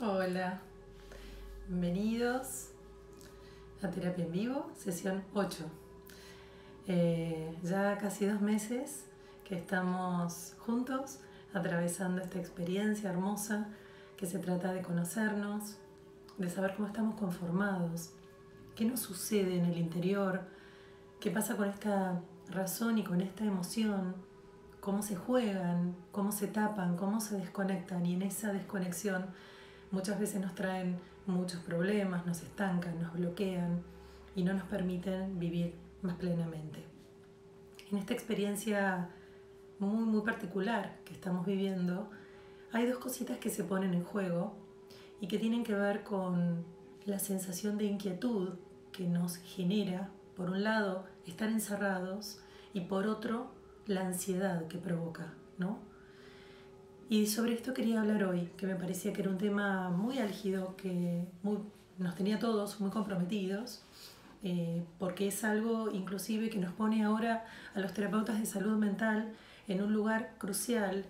Hola, bienvenidos a Terapia en Vivo, sesión 8. Eh, ya casi dos meses que estamos juntos atravesando esta experiencia hermosa que se trata de conocernos, de saber cómo estamos conformados, qué nos sucede en el interior, qué pasa con esta razón y con esta emoción, cómo se juegan, cómo se tapan, cómo se desconectan y en esa desconexión muchas veces nos traen muchos problemas, nos estancan, nos bloquean y no nos permiten vivir más plenamente. En esta experiencia muy, muy particular que estamos viviendo, hay dos cositas que se ponen en juego y que tienen que ver con la sensación de inquietud que nos genera, por un lado, estar encerrados y por otro, la ansiedad que provoca, ¿no? Y sobre esto quería hablar hoy, que me parecía que era un tema muy álgido, que nos tenía todos muy comprometidos, eh, porque es algo inclusive que nos pone ahora a los terapeutas de salud mental en un lugar crucial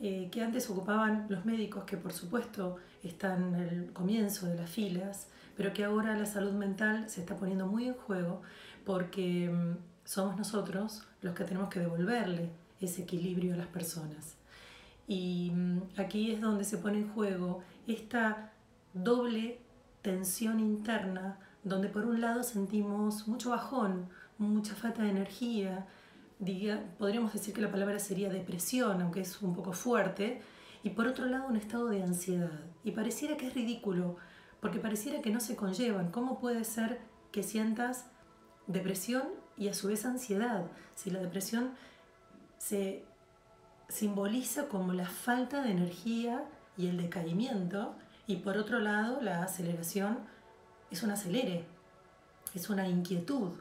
eh, que antes ocupaban los médicos, que por supuesto están el comienzo de las filas, pero que ahora la salud mental se está poniendo muy en juego porque mm, somos nosotros los que tenemos que devolverle ese equilibrio a las personas. Y mm, aquí es donde se pone en juego esta doble tensión interna, donde por un lado sentimos mucho bajón, mucha falta de energía, podríamos decir que la palabra sería depresión, aunque es un poco fuerte, y por otro lado un estado de ansiedad. Y pareciera que es ridículo, porque pareciera que no se conllevan. ¿Cómo puede ser que sientas depresión y a su vez ansiedad? Si la depresión se simboliza como la falta de energía y el decaimiento, y por otro lado la aceleración es un acelere, es una inquietud.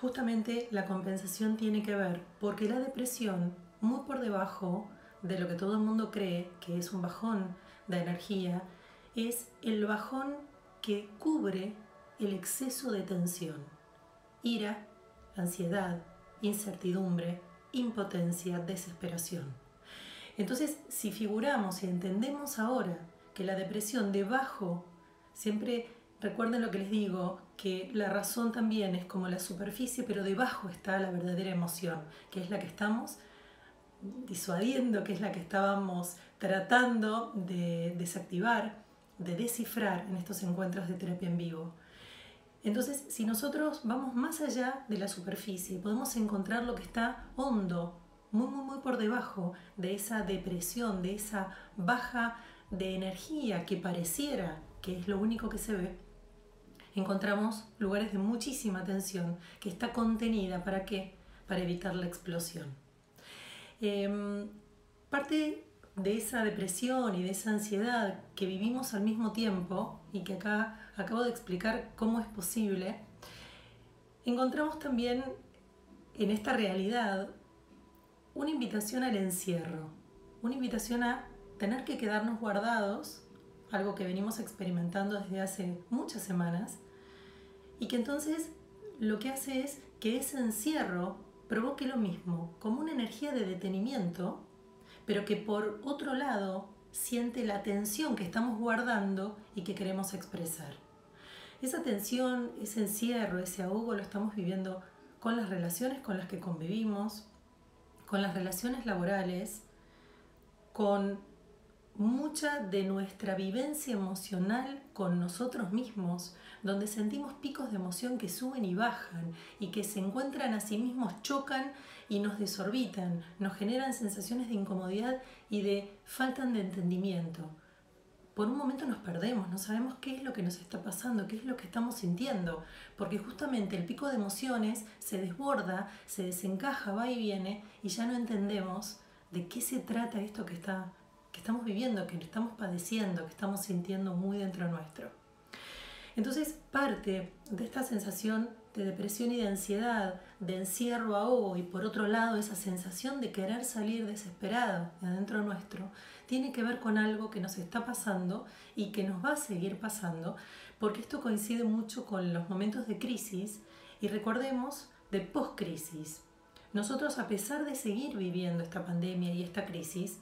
Justamente la compensación tiene que ver porque la depresión, muy por debajo de lo que todo el mundo cree que es un bajón de energía, es el bajón que cubre el exceso de tensión, ira, ansiedad, incertidumbre, impotencia, desesperación. Entonces, si figuramos y entendemos ahora que la depresión debajo, siempre recuerden lo que les digo, que la razón también es como la superficie, pero debajo está la verdadera emoción, que es la que estamos disuadiendo, que es la que estábamos tratando de desactivar, de descifrar en estos encuentros de terapia en vivo. Entonces, si nosotros vamos más allá de la superficie, podemos encontrar lo que está hondo, muy, muy, muy por debajo de esa depresión, de esa baja de energía que pareciera que es lo único que se ve, encontramos lugares de muchísima tensión que está contenida. ¿Para qué? Para evitar la explosión. Em, parte de esa depresión y de esa ansiedad que vivimos al mismo tiempo y que acá acabo de explicar cómo es posible, encontramos también en esta realidad una invitación al encierro, una invitación a tener que quedarnos guardados, algo que venimos experimentando desde hace muchas semanas, y que entonces lo que hace es que ese encierro provoque lo mismo, como una energía de detenimiento, pero que por otro lado siente la tensión que estamos guardando y que queremos expresar. Esa tensión, ese encierro, ese ahogo lo estamos viviendo con las relaciones con las que convivimos, con las relaciones laborales, con mucha de nuestra vivencia emocional con nosotros mismos, donde sentimos picos de emoción que suben y bajan y que se encuentran a sí mismos, chocan y nos desorbitan, nos generan sensaciones de incomodidad y de falta de entendimiento. Por un momento nos perdemos, no sabemos qué es lo que nos está pasando, qué es lo que estamos sintiendo, porque justamente el pico de emociones se desborda, se desencaja, va y viene y ya no entendemos de qué se trata esto que está que estamos viviendo, que estamos padeciendo, que estamos sintiendo muy dentro nuestro. Entonces, parte de esta sensación de depresión y de ansiedad, de encierro, ahogo y por otro lado esa sensación de querer salir desesperado de adentro nuestro, tiene que ver con algo que nos está pasando y que nos va a seguir pasando, porque esto coincide mucho con los momentos de crisis y recordemos de post-crisis. Nosotros, a pesar de seguir viviendo esta pandemia y esta crisis,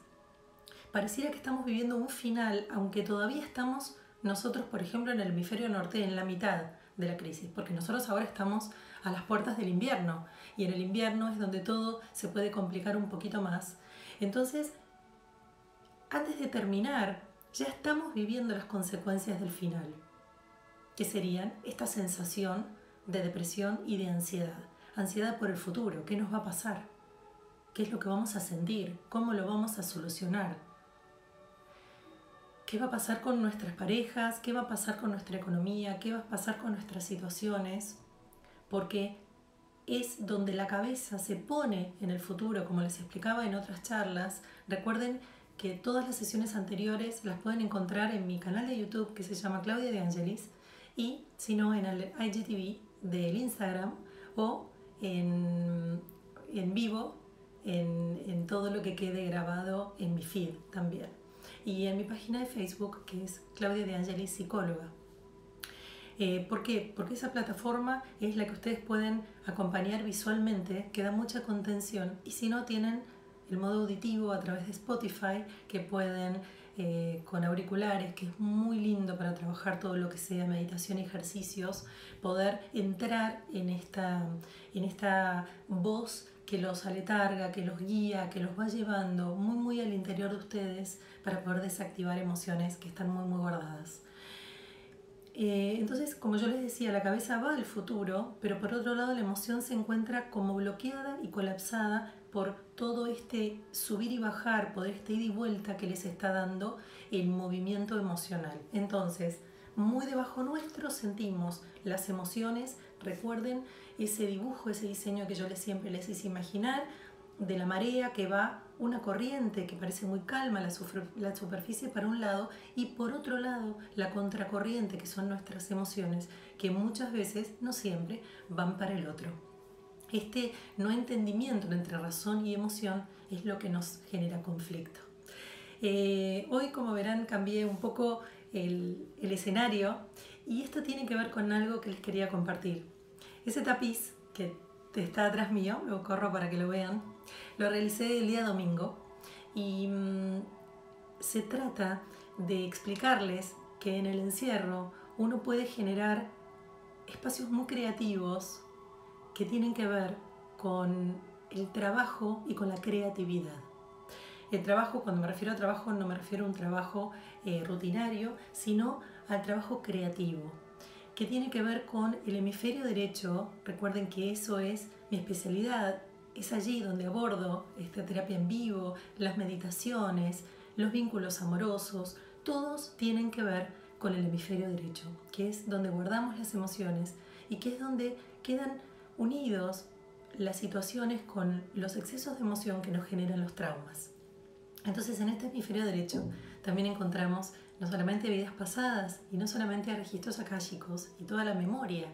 pareciera que estamos viviendo un final, aunque todavía estamos nosotros, por ejemplo, en el hemisferio norte, en la mitad de la crisis, porque nosotros ahora estamos a las puertas del invierno y en el invierno es donde todo se puede complicar un poquito más. Entonces, antes de terminar, ya estamos viviendo las consecuencias del final, que serían esta sensación de depresión y de ansiedad. Ansiedad por el futuro, ¿qué nos va a pasar? ¿Qué es lo que vamos a sentir? ¿Cómo lo vamos a solucionar? ¿Qué va a pasar con nuestras parejas? ¿Qué va a pasar con nuestra economía? ¿Qué va a pasar con nuestras situaciones? Porque es donde la cabeza se pone en el futuro, como les explicaba en otras charlas. Recuerden que todas las sesiones anteriores las pueden encontrar en mi canal de YouTube que se llama Claudia de Angelis y si no en el IGTV del Instagram o en, en vivo en, en todo lo que quede grabado en mi feed también y en mi página de Facebook que es Claudia de Angelis Psicóloga. Eh, ¿Por qué? Porque esa plataforma es la que ustedes pueden acompañar visualmente, que da mucha contención y si no tienen el modo auditivo a través de Spotify que pueden eh, con auriculares, que es muy lindo para trabajar todo lo que sea meditación y ejercicios, poder entrar en esta, en esta voz que los aletarga, que los guía, que los va llevando muy muy al interior de ustedes para poder desactivar emociones que están muy muy guardadas. Eh, entonces, como yo les decía, la cabeza va al futuro, pero por otro lado la emoción se encuentra como bloqueada y colapsada por todo este subir y bajar, por este ida y vuelta que les está dando el movimiento emocional. Entonces, muy debajo nuestro sentimos las emociones, recuerden ese dibujo, ese diseño que yo les siempre les hice imaginar, de la marea que va una corriente que parece muy calma, la, la, superficie para un lado, y por otro lado la contracorriente, que son nuestras emociones, que muchas veces, no siempre, van para el otro. Este no entendimiento entre razón y emoción es lo que nos genera conflicto. Eh, hoy, como verán, cambié un poco el, el escenario y esto tiene que ver con algo que les quería compartir. Ese tapiz que está atrás mío, lo corro para que lo vean, lo realicé el día domingo y mm, se trata de explicarles que en el encierro uno puede generar espacios muy creativos que tienen que ver con el trabajo y con la creatividad. El trabajo, cuando me refiero a trabajo, no me refiero a un trabajo eh, rutinario, sino al trabajo creativo, que tiene que ver con el hemisferio derecho. Recuerden que eso es mi especialidad, es allí donde abordo esta terapia en vivo, las meditaciones, los vínculos amorosos, todos tienen que ver con el hemisferio derecho, que es donde guardamos las emociones y que es donde quedan unidos las situaciones con los excesos de emoción que nos generan los traumas. Entonces en este hemisferio derecho también encontramos no solamente vidas pasadas y no solamente registros akáshicos y toda la memoria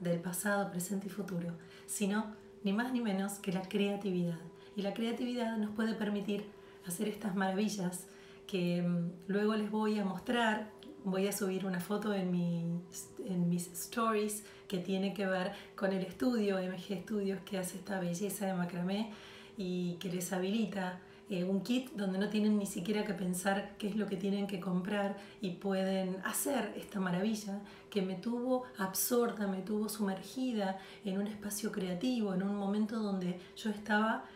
del pasado, presente y futuro, sino ni más ni menos que la creatividad. Y la creatividad nos puede permitir hacer estas maravillas que mm, luego les voy a mostrar. Voy a subir una foto en, en mis stories que tiene que ver con el estudio, MG Studios, que hace esta belleza de macramé y que les habilita eh, un kit donde no tienen ni siquiera que pensar qué es lo que tienen que comprar y pueden hacer esta maravilla que me tuvo absorta, me tuvo sumergida en un espacio creativo, en un momento donde yo estaba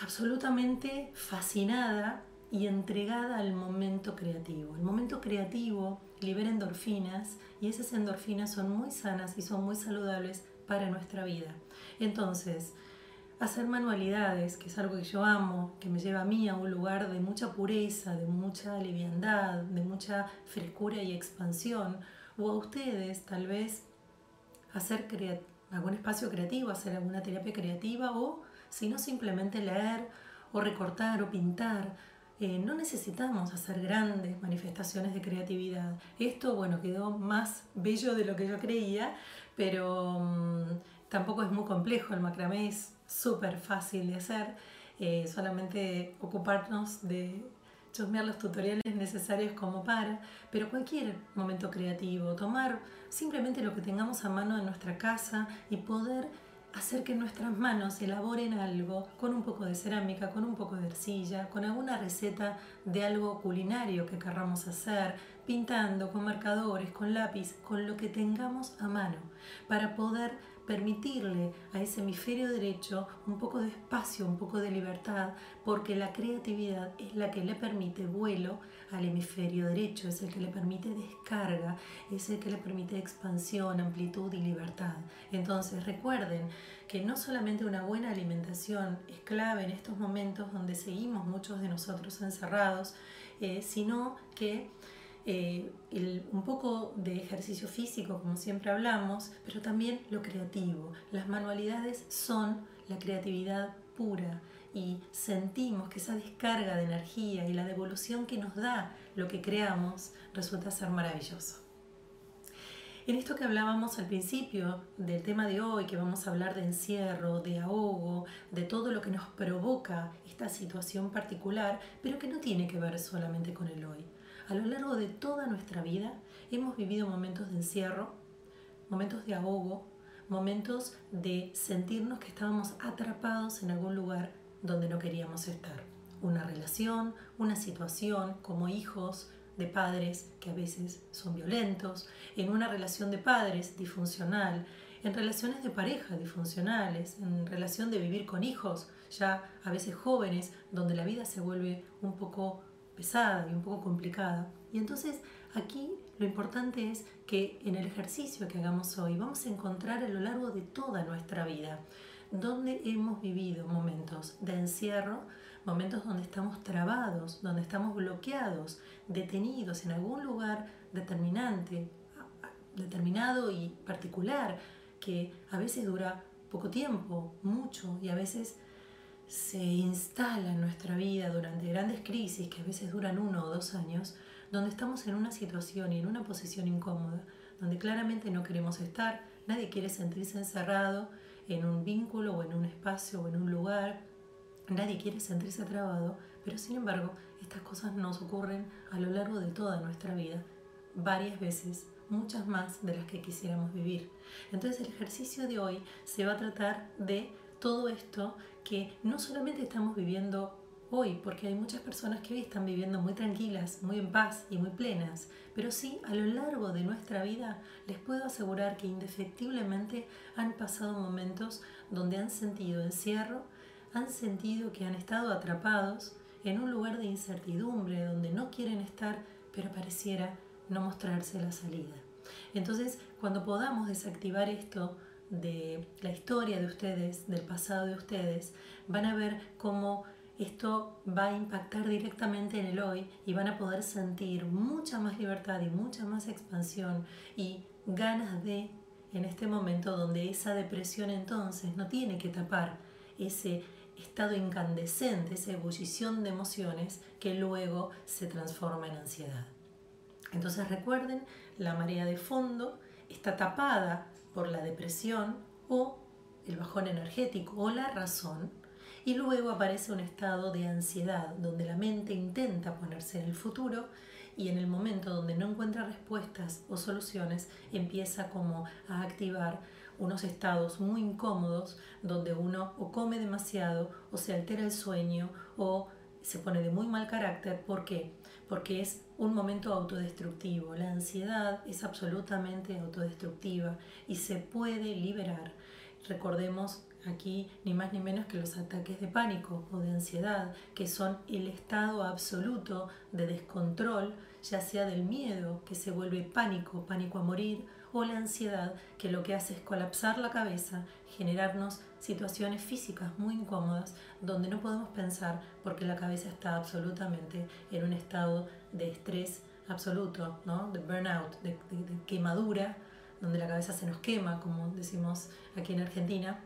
absolutamente fascinada y entregada al momento creativo. El momento creativo libera endorfinas y esas endorfinas son muy sanas y son muy saludables para nuestra vida. Entonces, hacer manualidades, que es algo que yo amo, que me lleva a mí a un lugar de mucha pureza, de mucha liviandad, de mucha frescura y expansión, o a ustedes tal vez hacer algún espacio creativo, hacer alguna terapia creativa, o si no simplemente leer o recortar o pintar. Eh, no necesitamos hacer grandes manifestaciones de creatividad. Esto, bueno, quedó más bello de lo que yo creía, pero mm, tampoco es muy complejo. El macramé es súper fácil de hacer, eh, solamente ocuparnos de chusmear los tutoriales necesarios como para, pero cualquier momento creativo, tomar simplemente lo que tengamos a mano en nuestra casa y poder hacer que nuestras manos elaboren algo con un poco de cerámica, con un poco de arcilla, con alguna receta de algo culinario que querramos hacer, pintando con marcadores, con lápiz, con lo que tengamos a mano, para poder permitirle a ese hemisferio derecho un poco de espacio, un poco de libertad, porque la creatividad es la que le permite vuelo al hemisferio derecho, es el que le permite descarga, es el que le permite expansión, amplitud y libertad. Entonces recuerden que no solamente una buena alimentación es clave en estos momentos donde seguimos muchos de nosotros encerrados, eh, sino que eh, un poco de ejercicio físico, como siempre hablamos, pero también lo creativo. Las manualidades son la creatividad pura y sentimos que esa descarga de energía y la devolución que nos da lo que creamos resulta ser maravilloso. En esto que hablábamos al principio del tema de hoy, que vamos a hablar de encierro, de ahogo, de todo lo que nos provoca esta situación particular, pero que no tiene que ver solamente con el hoy. A lo largo de toda nuestra vida hemos vivido momentos de encierro, momentos de ahogo, momentos de sentirnos que estábamos atrapados en algún lugar donde no queríamos estar. Una relación, una situación como hijos de padres que a veces son violentos, en una relación de padres disfuncional, en relaciones de pareja disfuncionales, en relación de vivir con hijos ya a veces jóvenes, donde la vida se vuelve un poco y un poco complicada. Y entonces aquí lo importante es que en el ejercicio que hagamos hoy vamos a encontrar a lo largo de toda nuestra vida donde hemos vivido momentos de encierro, momentos donde estamos trabados, donde estamos bloqueados, detenidos en algún lugar determinante, determinado y particular, que a veces dura poco tiempo, mucho, y a veces se instala en nuestra vida durante grandes crisis que a veces duran uno o dos años, donde estamos en una situación y en una posición incómoda, donde claramente no queremos estar, nadie quiere sentirse encerrado en un vínculo o en un espacio o en un lugar, nadie quiere sentirse trabado, pero sin embargo estas cosas nos ocurren a lo largo de toda nuestra vida, varias veces, muchas más de las que quisiéramos vivir. Entonces el ejercicio de hoy se va a tratar de todo esto que no solamente estamos viviendo hoy, porque hay muchas personas que hoy están viviendo muy tranquilas, muy en paz y muy plenas, pero sí a lo largo de nuestra vida les puedo asegurar que indefectiblemente han pasado momentos donde han sentido encierro, han sentido que han estado atrapados en un lugar de incertidumbre, donde no quieren estar, pero pareciera no mostrarse la salida. Entonces, cuando podamos desactivar esto, de la historia de ustedes, del pasado de ustedes, van a ver cómo esto va a impactar directamente en el hoy y van a poder sentir mucha más libertad y mucha más expansión y ganas de en este momento donde esa depresión entonces no tiene que tapar ese estado incandescente, esa ebullición de emociones que luego se transforma en ansiedad. Entonces recuerden, la marea de fondo está tapada por la depresión o el bajón energético o la razón, y luego aparece un estado de ansiedad donde la mente intenta ponerse en el futuro y en el momento donde no encuentra respuestas o soluciones empieza como a activar unos estados muy incómodos donde uno o come demasiado o se altera el sueño o se pone de muy mal carácter. ¿Por qué? Porque es un momento autodestructivo. La ansiedad es absolutamente autodestructiva y se puede liberar. Recordemos aquí ni más ni menos que los ataques de pánico o de ansiedad, que son el estado absoluto de descontrol, ya sea del miedo, que se vuelve pánico, pánico a morir, o la ansiedad, que lo que hace es colapsar la cabeza, generarnos situaciones físicas muy incómodas, donde no podemos pensar porque la cabeza está absolutamente en un estado de estrés absoluto, ¿no? de burnout, de quemadura, donde la cabeza se nos quema, como decimos aquí en Argentina,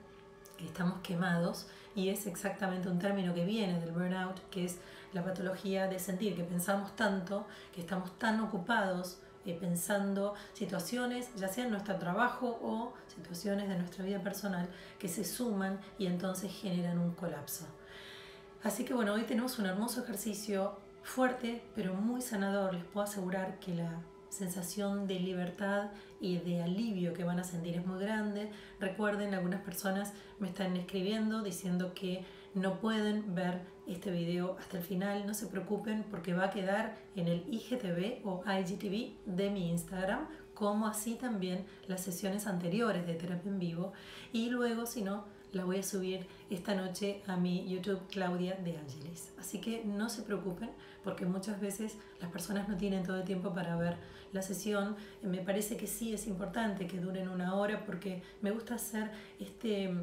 estamos quemados y es exactamente un término que viene del burnout, que es la patología de sentir que pensamos tanto, que estamos tan ocupados eh, pensando situaciones, ya sea en nuestro trabajo o situaciones de nuestra vida personal, que se suman y entonces generan un colapso. Así que bueno, hoy tenemos un hermoso ejercicio fuerte, pero muy sanador. Les puedo asegurar que la sensación de libertad y de alivio que van a sentir es muy grande. Recuerden, algunas personas me están escribiendo diciendo que no pueden ver este video hasta el final. No se preocupen porque va a quedar en el IGTV o IGTV de mi Instagram, como así también las sesiones anteriores de terapia en vivo. Y luego, si no, la voy a subir esta noche a mi YouTube Claudia de Ángeles. Así que no se preocupen porque muchas veces las personas no tienen todo el tiempo para ver la sesión. Me parece que sí es importante que duren una hora porque me gusta hacer este,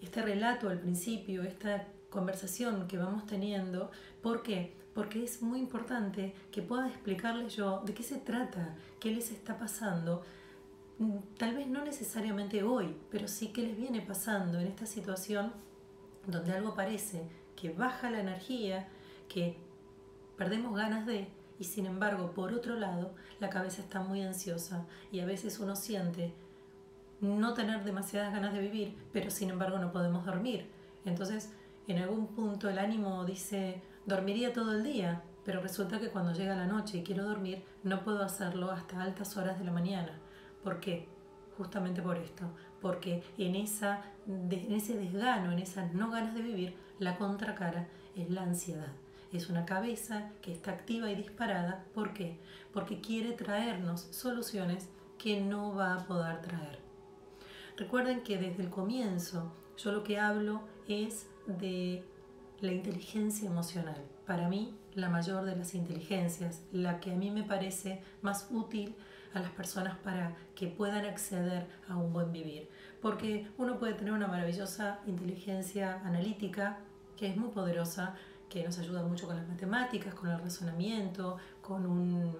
este relato al principio, esta conversación que vamos teniendo. ¿Por qué? Porque es muy importante que pueda explicarles yo de qué se trata, qué les está pasando, mm, tal vez no necesariamente hoy, pero sí que les viene pasando en esta situación donde algo parece que baja la energía, que perdemos ganas de, y sin embargo, por otro lado, la cabeza está muy ansiosa y a veces uno siente no tener demasiadas ganas de vivir, pero sin embargo no podemos dormir. Entonces, en algún punto el ánimo dice, dormiría todo el día, pero resulta que cuando llega la noche y quiero dormir, no puedo hacerlo hasta altas horas de la mañana. ¿Por qué? Justamente por esto, porque en, esa, en ese desgano, en esas no ganas de vivir, la contracara es la ansiedad. Es una cabeza que está activa y disparada. ¿Por qué? Porque quiere traernos soluciones que no va a poder traer. Recuerden que desde el comienzo yo lo que hablo es de la inteligencia emocional. Para mí, la mayor de las inteligencias, la que a mí me parece más útil a las personas para que puedan acceder a un buen vivir. Porque uno puede tener una maravillosa inteligencia analítica, que es muy poderosa, que nos ayuda mucho con las matemáticas, con el razonamiento, con un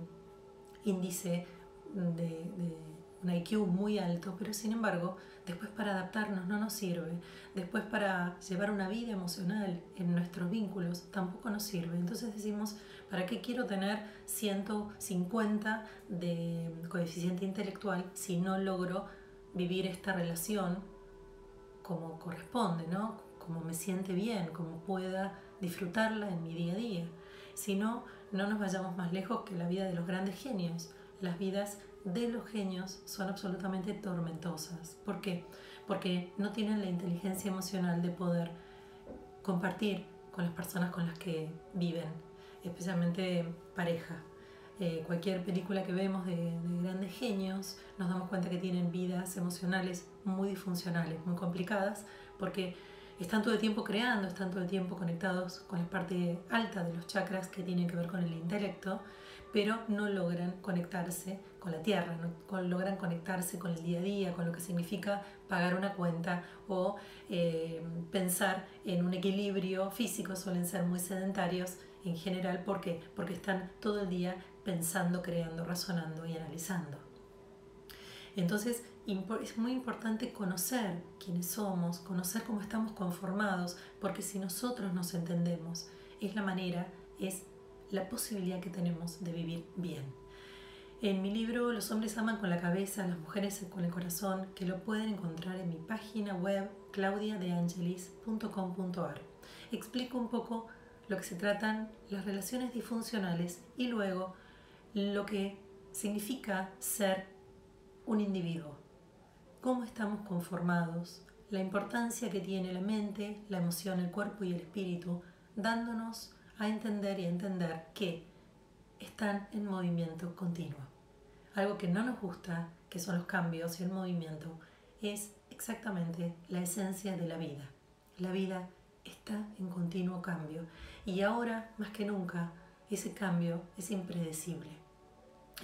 índice de, un IQ muy alto, pero sin embargo, después para adaptarnos no nos sirve, después para llevar una vida emocional en nuestros vínculos tampoco nos sirve. Entonces decimos, ¿para qué quiero tener 150 de coeficiente intelectual si no logro vivir esta relación como corresponde, ¿no? como me siente bien, como pueda disfrutarla en mi día a día. Si no, no nos vayamos más lejos que la vida de los grandes genios. Las vidas de los genios son absolutamente tormentosas. ¿Por qué? Porque no tienen la inteligencia emocional de poder compartir con las personas con las que viven, especialmente pareja. Eh, cualquier película que vemos de, de, grandes genios, nos damos cuenta que tienen vidas emocionales muy disfuncionales, muy complicadas, porque están todo el tiempo creando, están todo el tiempo conectados con la parte alta de los chakras que tienen que ver con el intelecto, pero no logran conectarse con la tierra, no logran conectarse con el día a día, con lo que significa pagar una cuenta o eh, pensar en un equilibrio físico, suelen ser muy sedentarios en general, ¿por qué? Porque están todo el día pensando, creando, razonando y analizando. Entonces, es muy importante conocer quiénes somos, conocer cómo estamos conformados, porque si nosotros nos entendemos, es la manera, es la posibilidad que tenemos de vivir bien. En mi libro Los hombres aman con la cabeza, las mujeres con el corazón, que lo pueden encontrar en mi página web claudiadeangelis.com.ar. Explico un poco lo que se tratan las relaciones disfuncionales y luego lo que significa ser un individuo cómo estamos conformados, la importancia que tiene la mente, la emoción, el cuerpo y el espíritu, dándonos a entender y a entender que están en movimiento continuo. Algo que no nos gusta, que son los cambios y el movimiento, es exactamente la esencia de la vida. La vida está en continuo cambio y ahora más que nunca ese cambio es impredecible.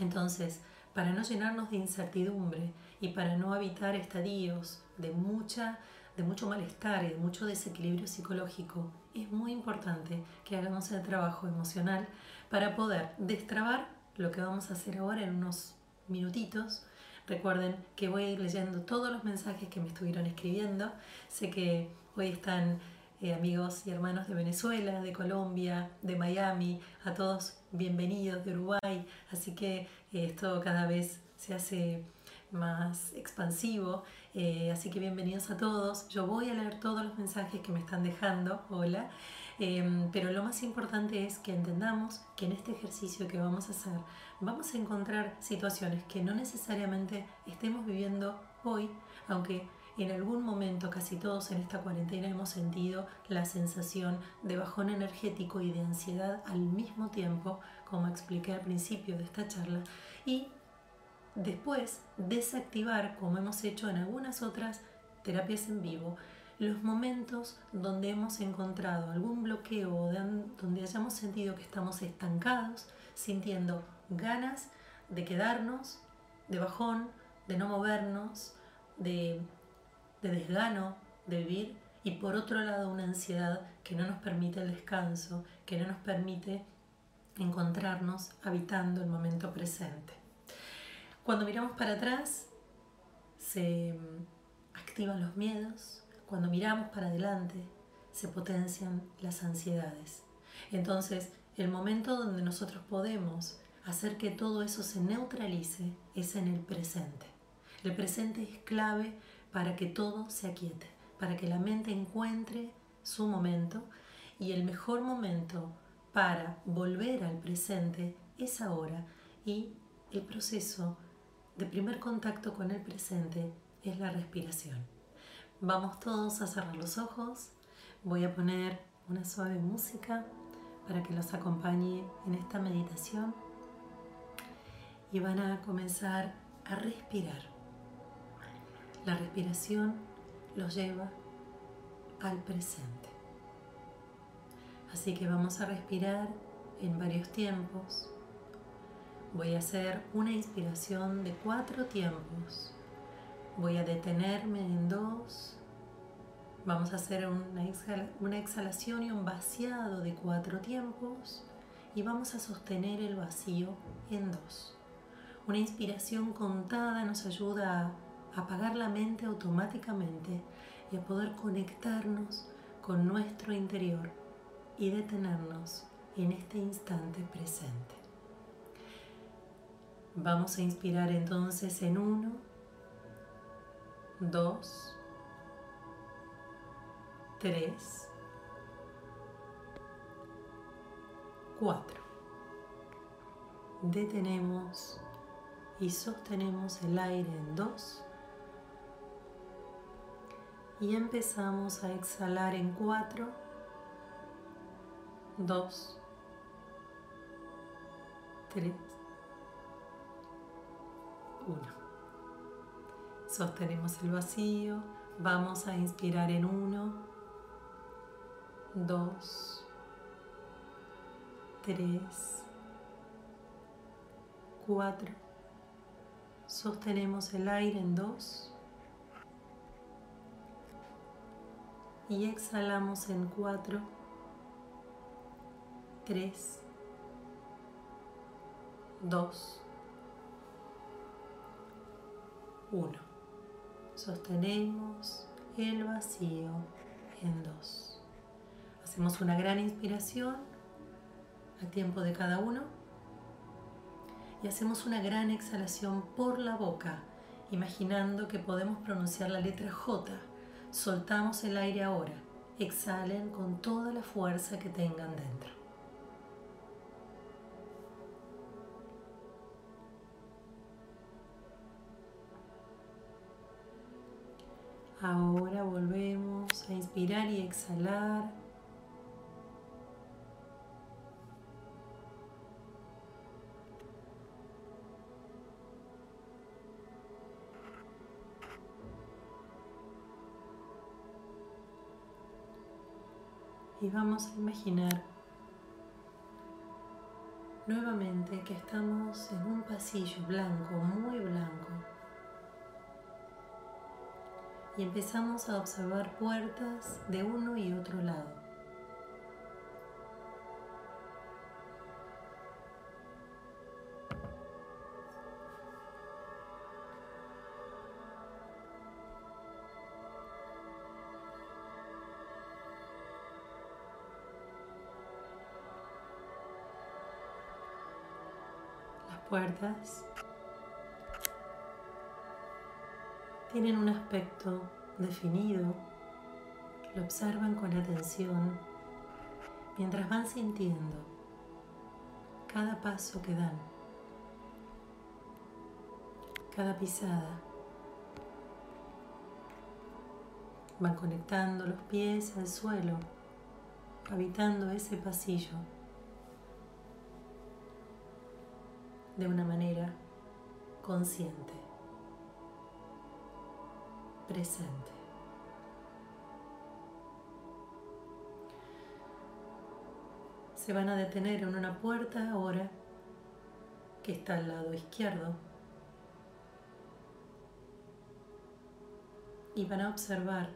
Entonces, para no llenarnos de incertidumbre y para no habitar estadios de, mucha, de mucho malestar y de mucho desequilibrio psicológico, es muy importante que hagamos el trabajo emocional para poder destrabar lo que vamos a hacer ahora en unos minutitos. Recuerden que voy a ir leyendo todos los mensajes que me estuvieron escribiendo. Sé que hoy están eh, amigos y hermanos de Venezuela, de Colombia, de Miami, a todos bienvenidos de Uruguay. Así que esto cada vez se hace más expansivo, eh, así que bienvenidos a todos. Yo voy a leer todos los mensajes que me están dejando, hola, Em, pero lo más importante es que entendamos que en este ejercicio que vamos a hacer vamos a encontrar situaciones que no necesariamente estemos viviendo hoy, aunque en algún momento casi todos en esta cuarentena hemos sentido la sensación de bajón energético y de ansiedad al mismo tiempo, como expliqué al principio de esta charla, y después desactivar, como hemos hecho en algunas otras terapias en vivo, los momentos donde hemos encontrado algún bloqueo o donde hayamos sentido que estamos estancados, sintiendo ganas de quedarnos, de bajón, de no movernos, de, de desgano de vivir y por otro lado una ansiedad que no nos permite el descanso, que no nos permite encontrarnos habitando el momento presente. Cuando miramos para atrás, se activan los miedos, cuando miramos para adelante, se potencian las ansiedades. Entonces, el momento donde nosotros podemos hacer que todo eso se neutralice es en el presente. El presente es clave para que todo se aquiete, para que la mente encuentre su momento y el mejor momento para volver al presente es ahora y el proceso de primer contacto con el presente es la respiración. Vamos todos a cerrar los ojos. Voy a poner una suave música para que los acompañe en esta meditación y van a comenzar a respirar. La respiración los lleva al presente. Así que vamos a respirar en varios tiempos. Voy a hacer una inspiración de cuatro tiempos Voy a detenerme en dos. Vamos a hacer una, exhalación y un vaciado de cuatro tiempos. Y vamos a sostener el vacío en dos. Una inspiración contada nos ayuda a apagar la mente automáticamente y a poder conectarnos con nuestro interior y detenernos en este instante presente. Vamos a inspirar entonces en uno dos, tres, cuatro. Detenemos y sostenemos el aire en dos. Y empezamos a exhalar en cuatro, dos, tres, uno. Sostenemos el vacío. Vamos a inspirar en uno, dos, tres, cuatro. Sostenemos el aire en dos. Y exhalamos en cuatro, tres, dos, uno sostenemos el vacío en dos. Hacemos una gran inspiración a tiempo de cada uno y hacemos una gran exhalación por la boca, imaginando que podemos pronunciar la letra J. Soltamos el aire ahora. Exhalen con toda la fuerza que tengan dentro. Ahora volvemos a inspirar y exhalar. Y vamos a imaginar nuevamente que estamos en un pasillo blanco, muy blanco y empezamos a observar puertas de uno y otro lado. Las puertas tienen un aspecto definido, lo observan con atención mientras van sintiendo cada paso que dan, cada pisada. Van conectando los pies al suelo, habitando ese pasillo de una manera consciente, presente. Se van a detener en una puerta ahora que está al lado izquierdo y van a observar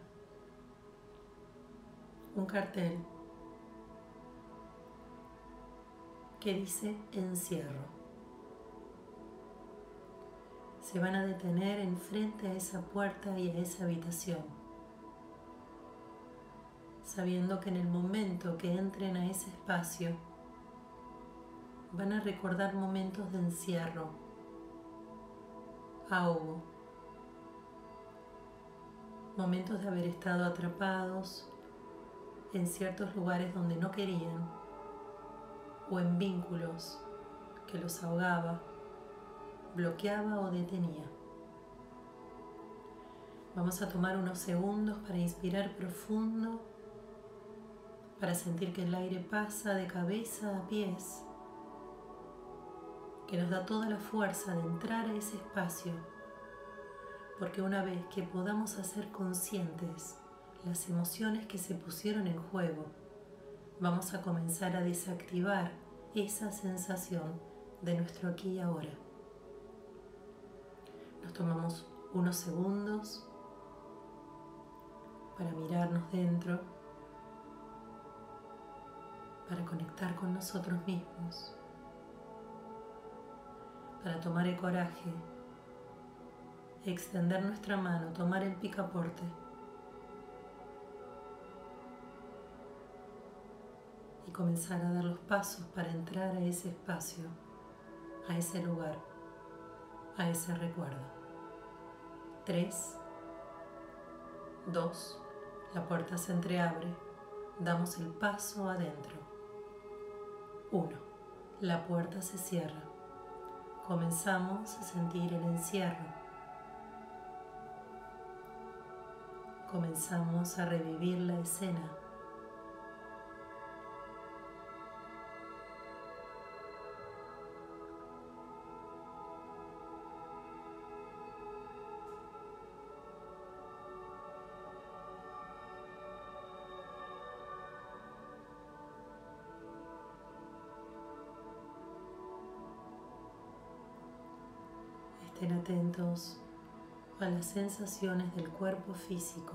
un cartel que dice encierro. Se van a detener enfrente a esa puerta y a esa habitación sabiendo que en el momento que entren a ese espacio van a recordar momentos de encierro, ahogo, momentos de haber estado atrapados en ciertos lugares donde no querían o en vínculos que los ahogaba, bloqueaba o detenía. Vamos a tomar unos segundos para inspirar profundo para sentir que el aire pasa de cabeza a pies, que nos da toda la fuerza de entrar a ese espacio, porque una vez que podamos hacer conscientes las emociones que se pusieron en juego, vamos a comenzar a desactivar esa sensación de nuestro aquí y ahora. Nos tomamos unos segundos para mirarnos dentro para conectar con nosotros mismos, para tomar el coraje, extender nuestra mano, tomar el picaporte y comenzar a dar los pasos para entrar a ese espacio, a ese lugar, a ese recuerdo. Tres, dos, la puerta se entreabre, damos el paso adentro. 1. La puerta se cierra. Comenzamos a sentir el encierro. Comenzamos a revivir la escena. Estén atentos a las sensaciones del cuerpo físico.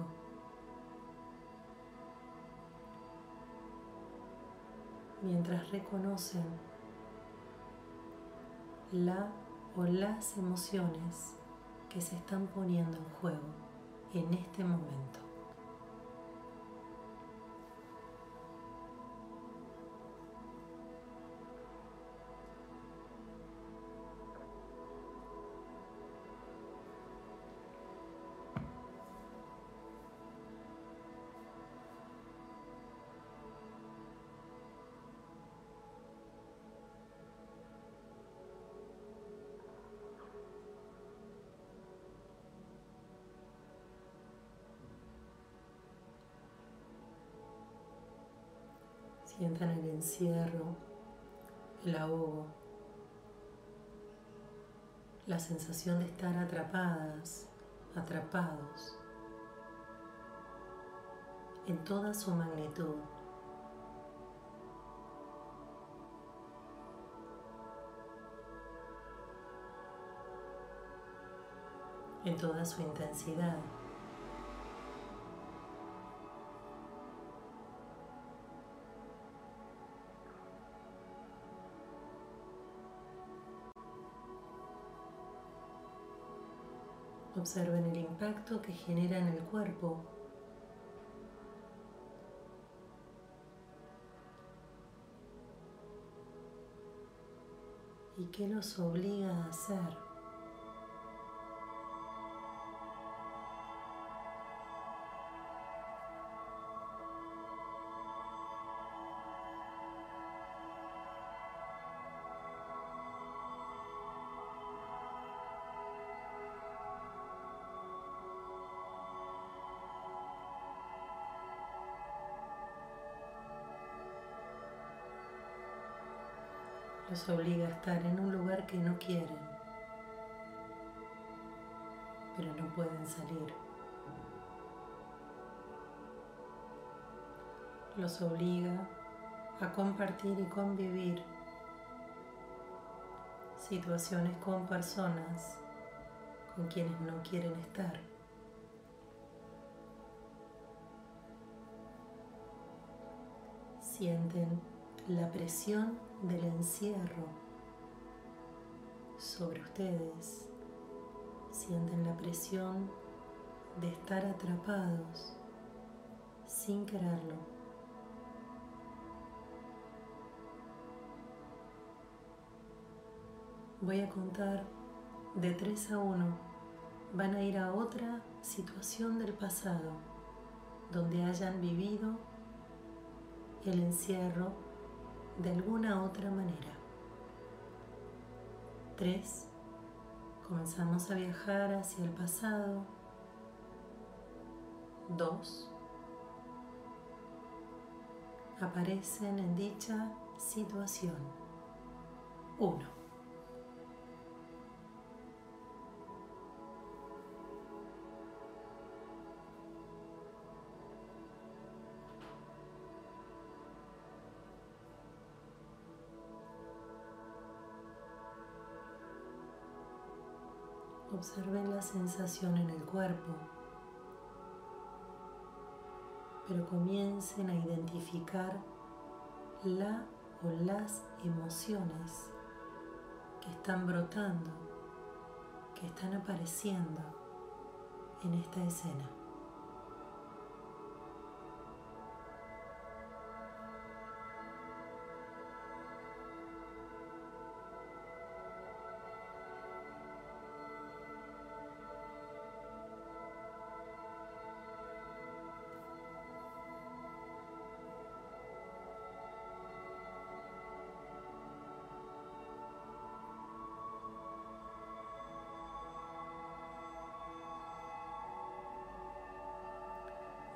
Mientras reconocen la o las emociones que se están poniendo en juego en este momento. Encierro, el ahogo, la sensación de estar atrapadas, atrapados, en toda su magnitud. en toda su intensidad. Observen el impacto que genera en el cuerpo. ¿Y qué nos obliga a hacer? Los obliga a estar en un lugar que no quieren, pero no pueden salir. Los obliga a compartir y convivir situaciones con personas con quienes no quieren estar. Sienten la presión del encierro sobre ustedes. Sienten la presión de estar atrapados sin quererlo. Voy a contar de 3 a 1. Van a ir a otra situación del pasado donde hayan vivido el encierro de alguna otra manera. 3. Comenzamos a viajar hacia el pasado. 2. Aparecen en dicha situación. 1. Observen la sensación en el cuerpo, pero comiencen a identificar la o las emociones que están brotando, que están apareciendo en esta escena.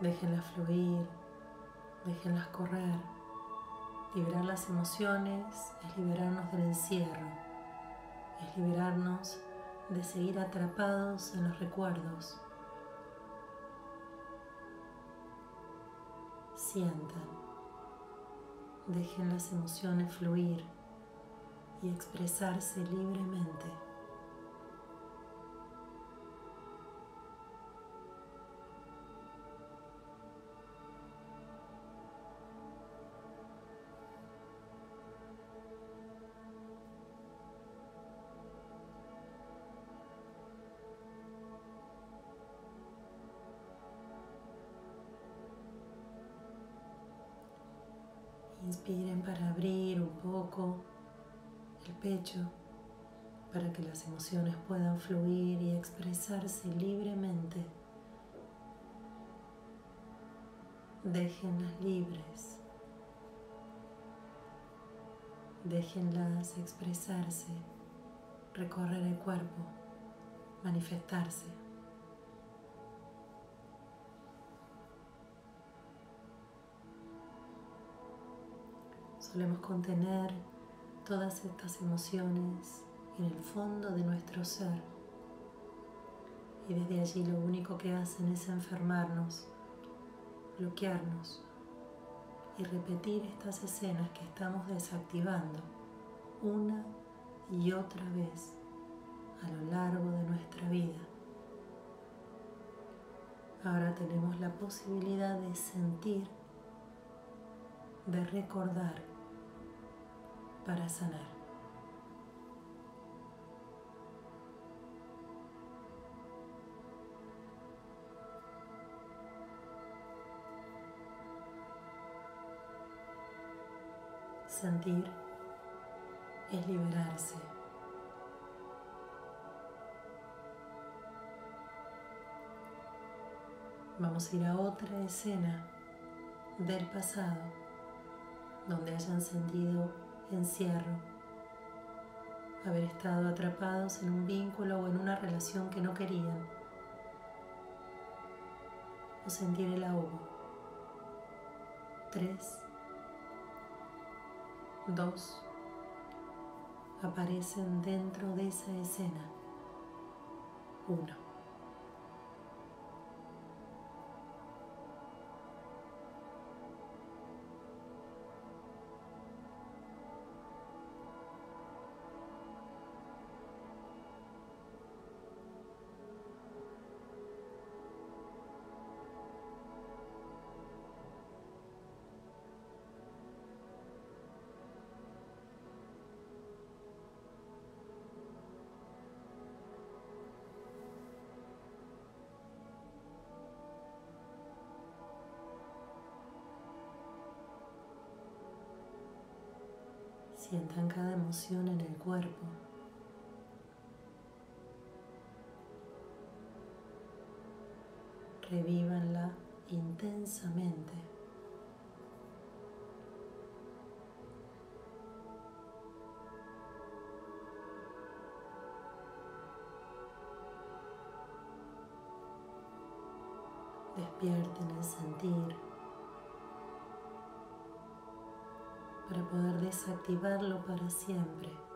Déjenlas fluir, déjenlas correr. Liberar las emociones es liberarnos del encierro, es liberarnos de seguir atrapados en los recuerdos. Sientan, dejen las emociones fluir y expresarse libremente. Inspiren para abrir un poco el pecho para que las emociones puedan fluir y expresarse libremente. Déjenlas libres. Déjenlas expresarse, recorrer el cuerpo, manifestarse. Solemos contener todas estas emociones en el fondo de nuestro ser y desde allí lo único que hacen es enfermarnos, bloquearnos y repetir estas escenas que estamos desactivando una y otra vez a lo largo de nuestra vida. Ahora tenemos la posibilidad de sentir, de recordar para sanar. Sentir es liberarse. Vamos a ir a otra escena del pasado donde hayan sentido encierro, haber estado atrapados en un vínculo o en una relación que no querían, o sentir el ahogo. 3, 2, aparecen dentro de esa escena. Uno. Emoción en el cuerpo. Revívanla intensamente. Despierten el sentir. Para poder desactivarlo para siempre.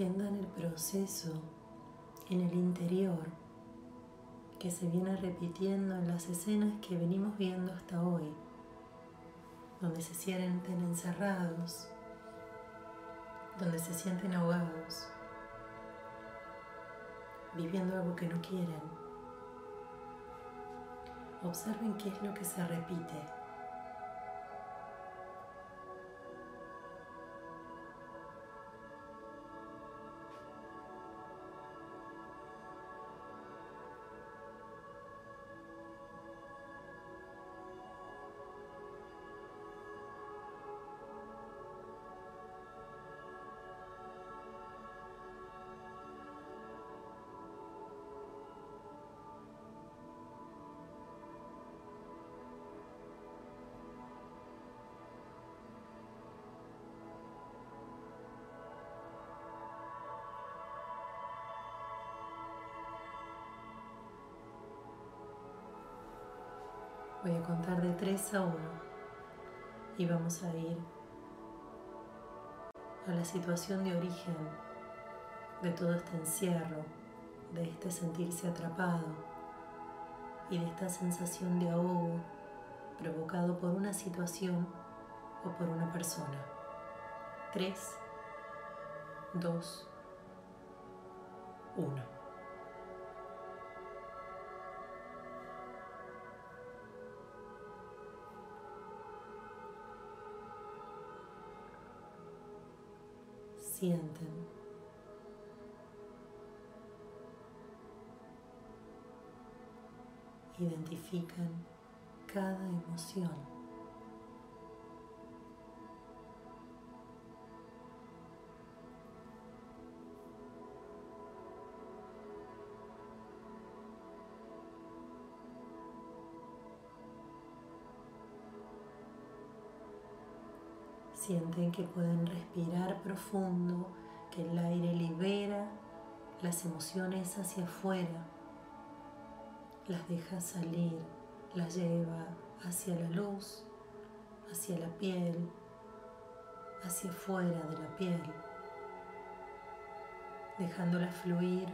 Sientan el proceso en el interior que se viene repitiendo en las escenas que venimos viendo hasta hoy, donde se sienten encerrados, donde se sienten ahogados, viviendo algo que no quieren. Observen qué es lo que se repite. Voy a contar de 3 a 1 y vamos a ir a la situación de origen de todo este encierro, de este sentirse atrapado y de esta sensación de ahogo provocado por una situación o por una persona. 3, 2, 1. Sienten. Identifican cada emoción. Que pueden respirar profundo, que el aire libera las emociones hacia afuera, las deja salir, las lleva hacia la luz, hacia la piel, hacia afuera de la piel, dejándolas fluir,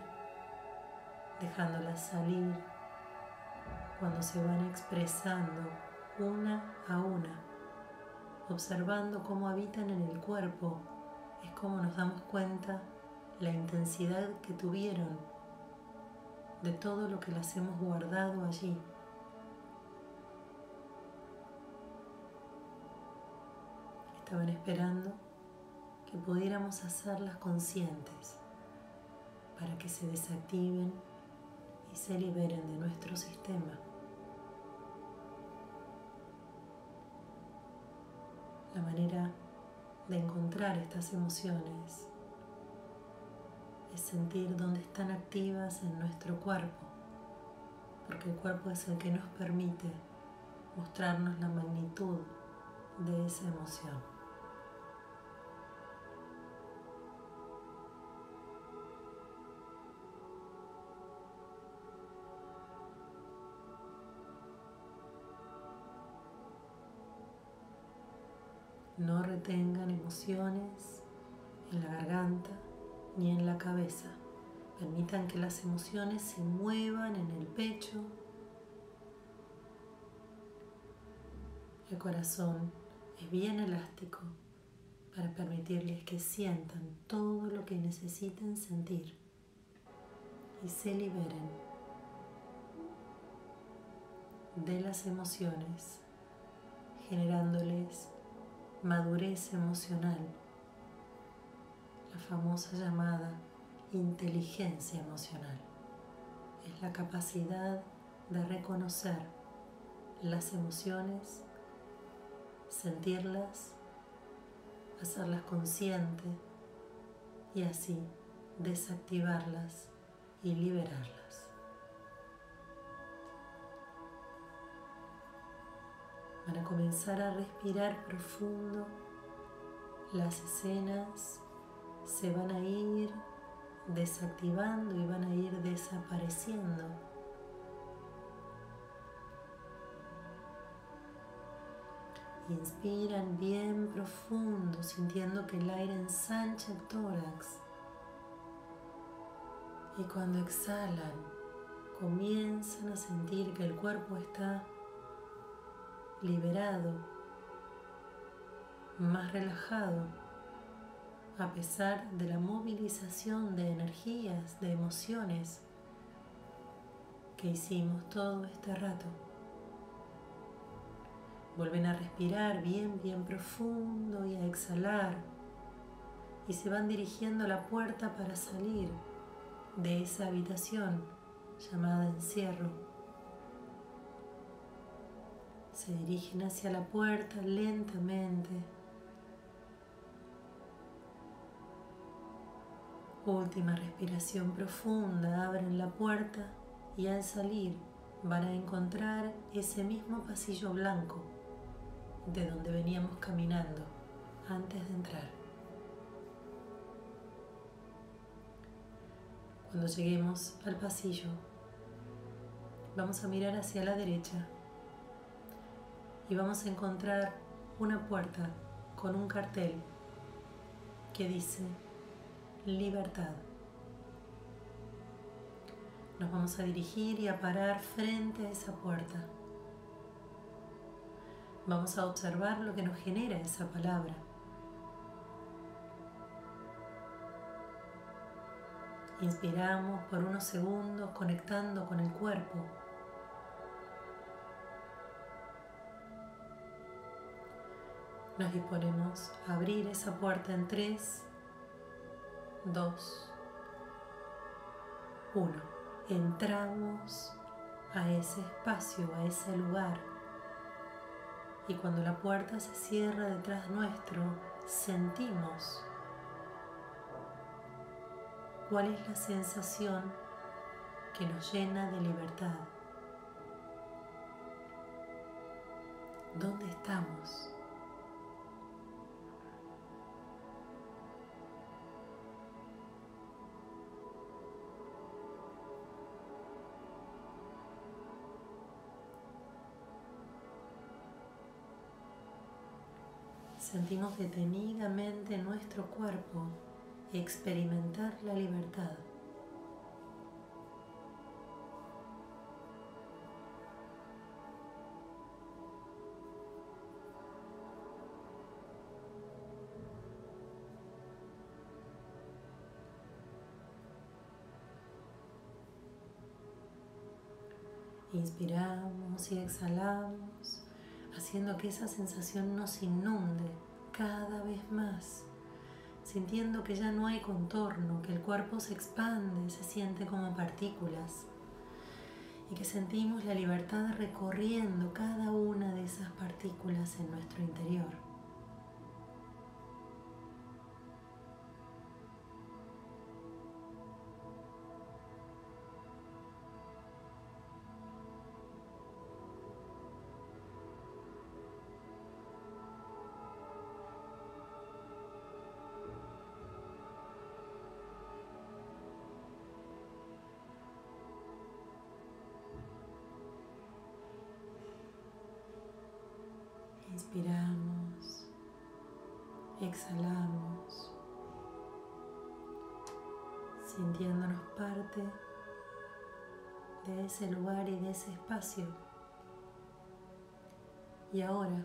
dejándolas salir cuando se van expresando una a una, observando cómo habitan en el cuerpo, es como nos damos cuenta la intensidad que tuvieron de todo lo que las hemos guardado allí. Estaban esperando que pudiéramos hacerlas conscientes para que se desactiven y se liberen de nuestro sistema. La manera de encontrar estas emociones es sentir dónde están activas en nuestro cuerpo, porque el cuerpo es el que nos permite mostrarnos la magnitud de esa emoción. No retengan emociones en la garganta ni en la cabeza. Permitan que las emociones se muevan en el pecho. El corazón es bien elástico para permitirles que sientan todo lo que necesiten sentir y se liberen de las emociones, generándoles madurez emocional, la famosa llamada inteligencia emocional. Es la capacidad de reconocer las emociones, sentirlas, hacerlas conscientes y así desactivarlas y liberarlas. Van a comenzar a respirar profundo. Las escenas se van a ir desactivando y van a ir desapareciendo. Inspiran bien profundo, sintiendo que el aire ensancha el tórax. Y cuando exhalan, comienzan a sentir que el cuerpo está liberado, más relajado, a pesar de la movilización de energías, de emociones que hicimos todo este rato. Vuelven a respirar bien, bien profundo y a exhalar. Y se van dirigiendo a la puerta para salir de esa habitación llamada encierro. Se dirigen hacia la puerta lentamente. Última respiración profunda, abren la puerta y al salir van a encontrar ese mismo pasillo blanco de donde veníamos caminando antes de entrar. Cuando lleguemos al pasillo, vamos a mirar hacia la derecha y vamos a encontrar una puerta con un cartel que dice libertad. Nos vamos a dirigir y a parar frente a esa puerta. Vamos a observar lo que nos genera esa palabra. Inspiramos por unos segundos conectando con el cuerpo Nos disponemos a abrir esa puerta en 3, 2, 1. Entramos a ese espacio, a ese lugar. Y cuando la puerta se cierra detrás nuestro, sentimos cuál es la sensación que nos llena de libertad. ¿Dónde estamos? Sentimos detenidamente nuestro cuerpo experimentar la libertad. Inspiramos y exhalamos, haciendo que esa sensación nos inunde cada vez más, sintiendo que ya no hay contorno, que el cuerpo se expande, se siente como partículas y que sentimos la libertad recorriendo cada una de esas partículas en nuestro interior. De ese lugar y de ese espacio. Y ahora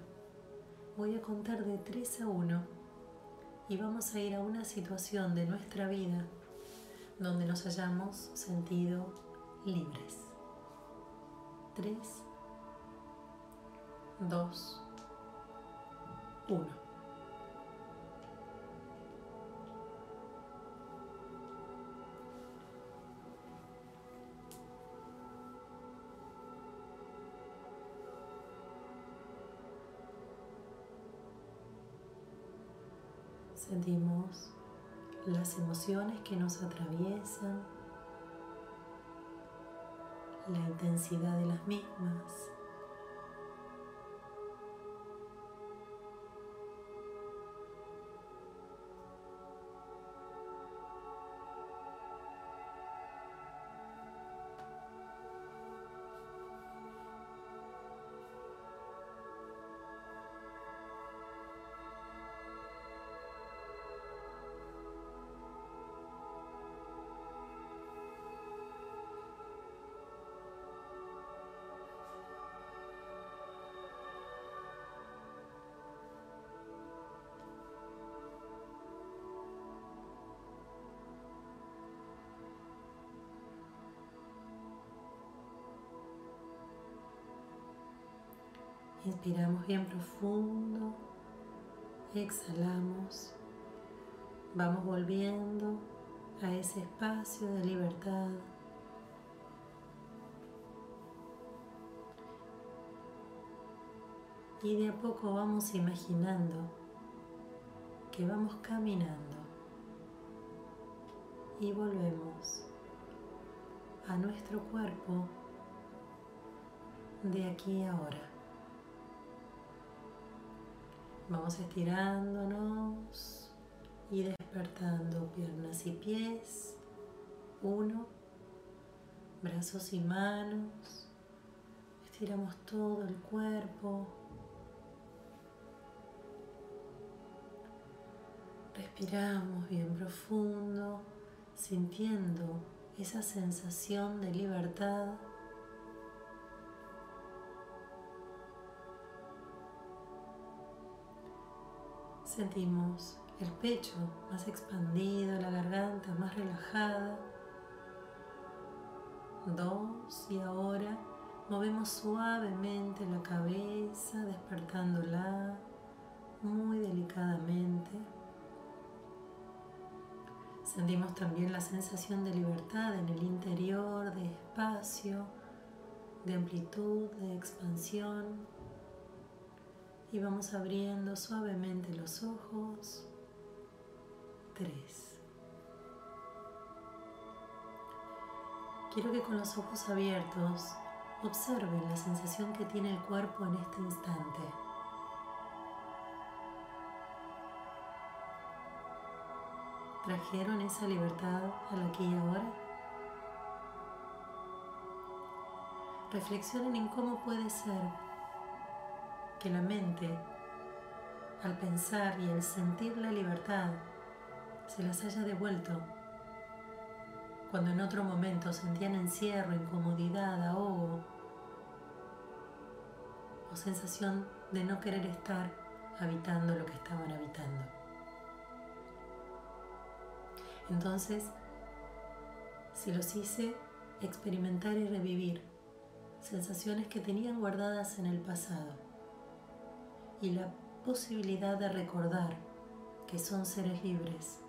voy a contar de 3 a 1 y vamos a ir a una situación de nuestra vida donde nos hayamos sentido libres. 3, 2, uno. Sentimos las emociones que nos atraviesan, la intensidad de las mismas. Inspiramos bien profundo, exhalamos, vamos volviendo a ese espacio de libertad. Y de a poco vamos imaginando que vamos caminando y volvemos a nuestro cuerpo de aquí a ahora. Vamos estirándonos y despertando piernas y pies. Uno, brazos y manos. Estiramos todo el cuerpo. Respiramos bien profundo, sintiendo esa sensación de libertad Sentimos el pecho más expandido, la garganta más relajada. Dos y ahora movemos suavemente la cabeza, despertándola muy delicadamente. Sentimos también la sensación de libertad en el interior, de espacio, de amplitud, de expansión y vamos abriendo suavemente los ojos. Tres. Quiero que con los ojos abiertos observen la sensación que tiene el cuerpo en este instante. ¿Trajeron esa libertad al aquí y ahora? Reflexionen en cómo puede ser que la mente al pensar y al sentir la libertad, se las haya devuelto. Cuando en otro momento sentían encierro, incomodidad, ahogo o sensación de no querer estar habitando lo que estaban habitando. Entonces, si los hice experimentar y revivir sensaciones que tenían guardadas en el pasado y la posibilidad de recordar que son seres libres,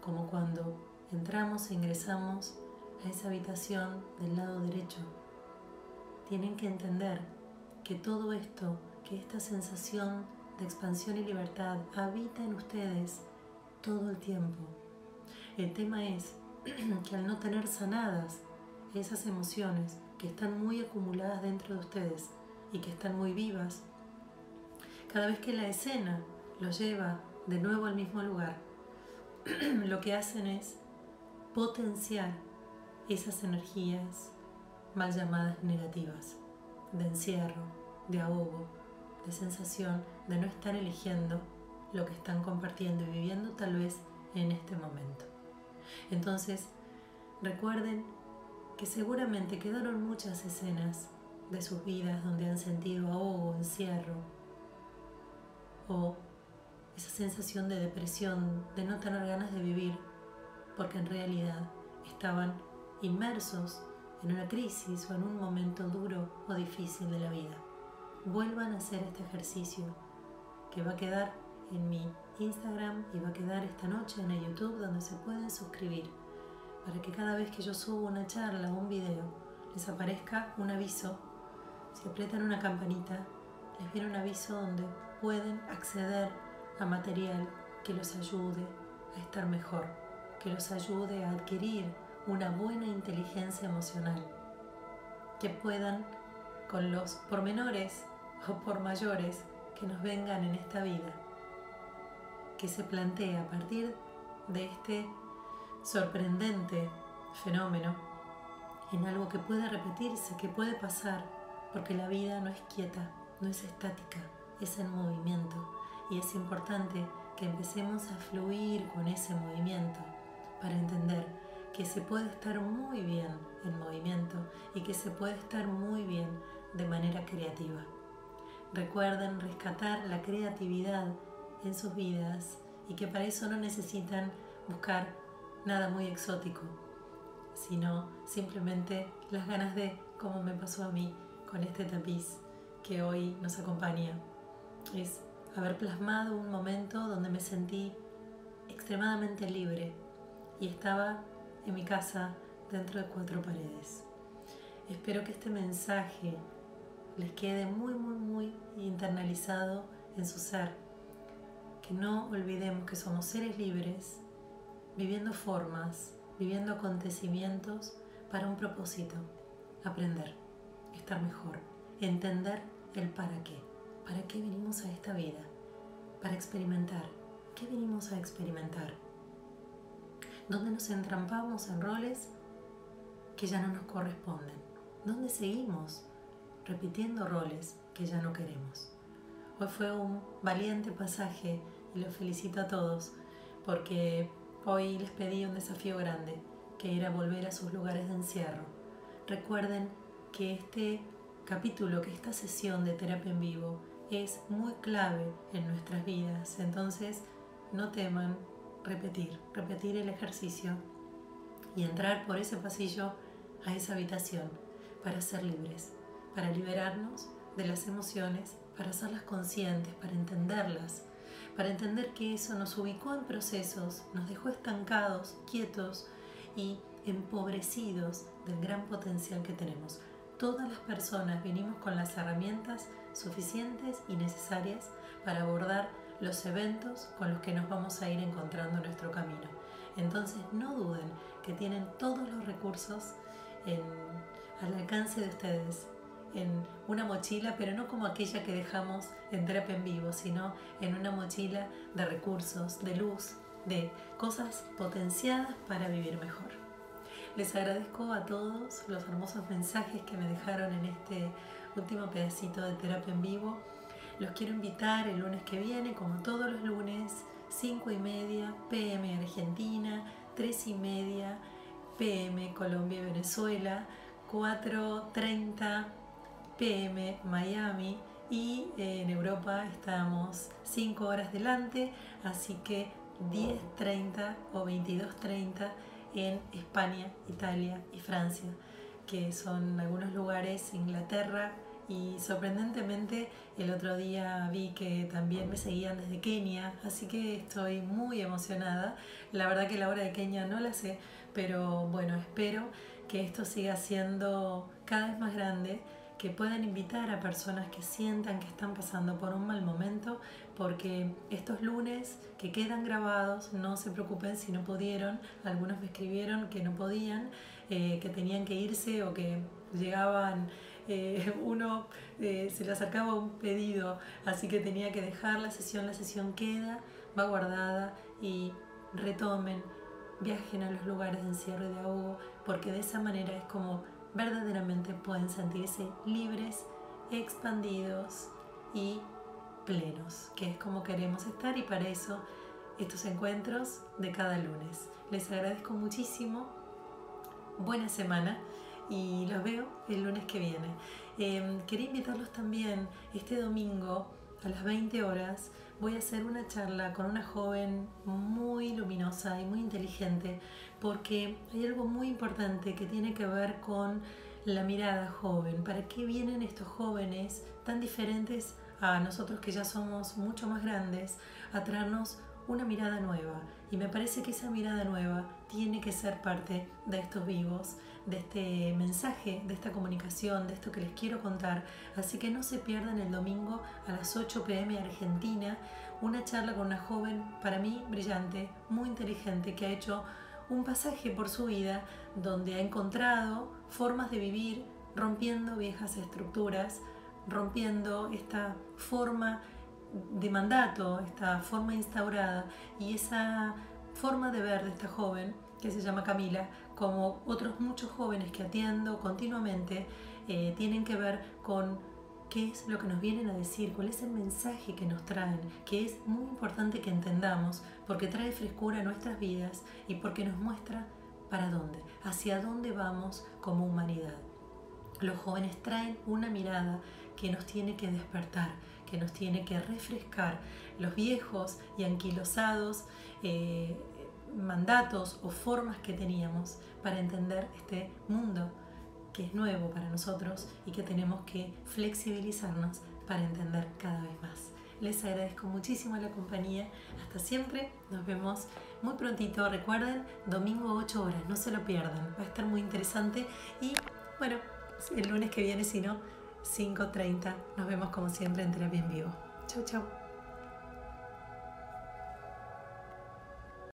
como cuando entramos e ingresamos a esa habitación del lado derecho. Tienen que entender que todo esto, que esta sensación de expansión y libertad habita en ustedes todo el tiempo. El tema es que al no tener sanadas esas emociones que están muy acumuladas dentro de ustedes y que están muy vivas, cada vez que la escena los lleva de nuevo al mismo lugar, lo que hacen es potenciar esas energías mal llamadas negativas, de encierro, de ahogo, de sensación de no estar eligiendo lo que están compartiendo y viviendo tal vez en este momento. Entonces, recuerden que seguramente quedaron muchas escenas de sus vidas donde han sentido ahogo, encierro o esa sensación de depresión, de no tener ganas de vivir, porque en realidad estaban inmersos en una crisis o en un momento duro o difícil de la vida. Vuelvan a hacer este ejercicio que va a quedar en mi Instagram y va a quedar esta noche en el YouTube donde se pueden suscribir para que cada vez que yo subo una charla o un video les aparezca un aviso. Si aprietan una campanita, les viene un aviso donde pueden acceder a material que los ayude a estar mejor, que los ayude a adquirir una buena inteligencia emocional, que puedan con los pormenores o por mayores que nos vengan en esta vida, que se plantea a partir de este sorprendente fenómeno en algo que puede repetirse, que puede pasar, porque la vida no es quieta, no es estática, es en movimiento y es importante que empecemos a fluir con ese movimiento para entender que se puede estar muy bien en movimiento y que se puede estar muy bien de manera creativa. Recuerden rescatar la creatividad en sus vidas y que para eso no necesitan buscar nada muy exótico, sino simplemente las ganas de, como me pasó a mí con este tapiz que hoy nos acompaña, es haber plasmado un momento donde me sentí extremadamente libre y estaba en mi casa dentro de cuatro paredes. Espero que este mensaje les quede muy, muy, muy internalizado en su ser. Que no olvidemos que somos seres libres, viviendo formas, viviendo acontecimientos para un propósito, aprender, estar mejor, entender el para qué, para qué venimos a esta vida, para experimentar, qué venimos a experimentar, dónde nos entrampamos en roles que ya no nos corresponden, dónde seguimos repitiendo roles que ya no queremos. Hoy fue un valiente pasaje y los felicito a todos porque hoy les pedí un desafío grande, que era volver a sus lugares de encierro. Recuerden que este capítulo, que esta sesión de terapia en vivo es muy clave en nuestras vidas. Entonces, no teman repetir, repetir el ejercicio y entrar por ese pasillo a esa habitación para ser libres para liberarnos de las emociones, para hacerlas conscientes, para entenderlas, para entender que eso nos ubicó en procesos, nos dejó estancados, quietos y empobrecidos del gran potencial que tenemos. Todas las personas venimos con las herramientas suficientes y necesarias para abordar los eventos con los que nos vamos a ir encontrando en nuestro camino. Entonces no duden que tienen todos los recursos al alcance de ustedes en una mochila, pero no como aquella que dejamos en terapia en vivo, sino en una mochila de recursos, de luz, de cosas potenciadas para vivir mejor. Les agradezco a todos los hermosos mensajes que me dejaron en este último pedacito de terapia en vivo. los quiero invitar el lunes que viene, como todos los lunes, 5 y media PM Argentina, 3 y media PM Colombia y Venezuela, 4.30 PM Miami y eh, en Europa estamos 5 horas delante, así que 10.30 o 22.30 en España, Italia y Francia, que son algunos lugares, Inglaterra, y sorprendentemente el otro día vi que también me seguían desde Kenia, así que estoy muy emocionada. La verdad que la hora de Kenia no la sé, pero bueno, espero que esto siga siendo cada vez más grande que puedan invitar a personas que sientan que están pasando por un mal momento, porque estos lunes que quedan grabados, no se preocupen si no pudieron, algunos me escribieron que no podían, eh, que tenían que irse o que llegaban, eh, uno eh, se le acercaba un pedido, así que tenía que dejar la sesión, la sesión queda, va guardada y retomen, viajen a los lugares de encierro y de ahogo, porque de esa manera es como verdaderamente pueden sentirse libres, expandidos y plenos, que es como queremos estar y para eso estos encuentros de cada lunes. Les agradezco muchísimo, buena semana y los veo el lunes que viene. Em, quería invitarlos también este domingo a las 20 horas. Voy a hacer una charla con una joven muy luminosa y muy inteligente porque hay algo muy importante que tiene que ver con la mirada joven. ¿Para qué vienen estos jóvenes tan diferentes a nosotros que ya somos mucho más grandes a traernos una mirada nueva? Y me parece que esa mirada nueva tiene que ser parte de estos vivos, de este mensaje, de esta comunicación, de esto que les quiero contar. Así que no se pierdan el domingo a las 8 pm Argentina una charla con una joven, para mí brillante, muy inteligente, que ha hecho un pasaje por su vida donde ha encontrado formas de vivir rompiendo viejas estructuras, rompiendo esta forma de mandato, esta forma instaurada y esa forma de ver de esta joven que se llama Camila, como otros muchos jóvenes que atiendo continuamente, eh, tienen que ver con qué es lo que nos vienen a decir, cuál es el mensaje que nos traen, que es muy importante que entendamos porque trae frescura a nuestras vidas y porque nos muestra para dónde, hacia dónde vamos como humanidad. Los jóvenes traen una mirada que nos tiene que despertar, que nos tiene que refrescar. Los viejos y anquilosados eh, mandatos o formas que teníamos para entender este mundo que es nuevo para nosotros y que tenemos que flexibilizarnos para entender cada vez más. Les agradezco muchísimo la compañía. Hasta siempre. Nos vemos muy prontito. Recuerden, domingo 8 horas. No se lo pierdan. Va a estar muy interesante. Y bueno, el lunes que viene, si no, 5.30. Nos vemos como siempre en Terapia en Vivo. Chau, chau.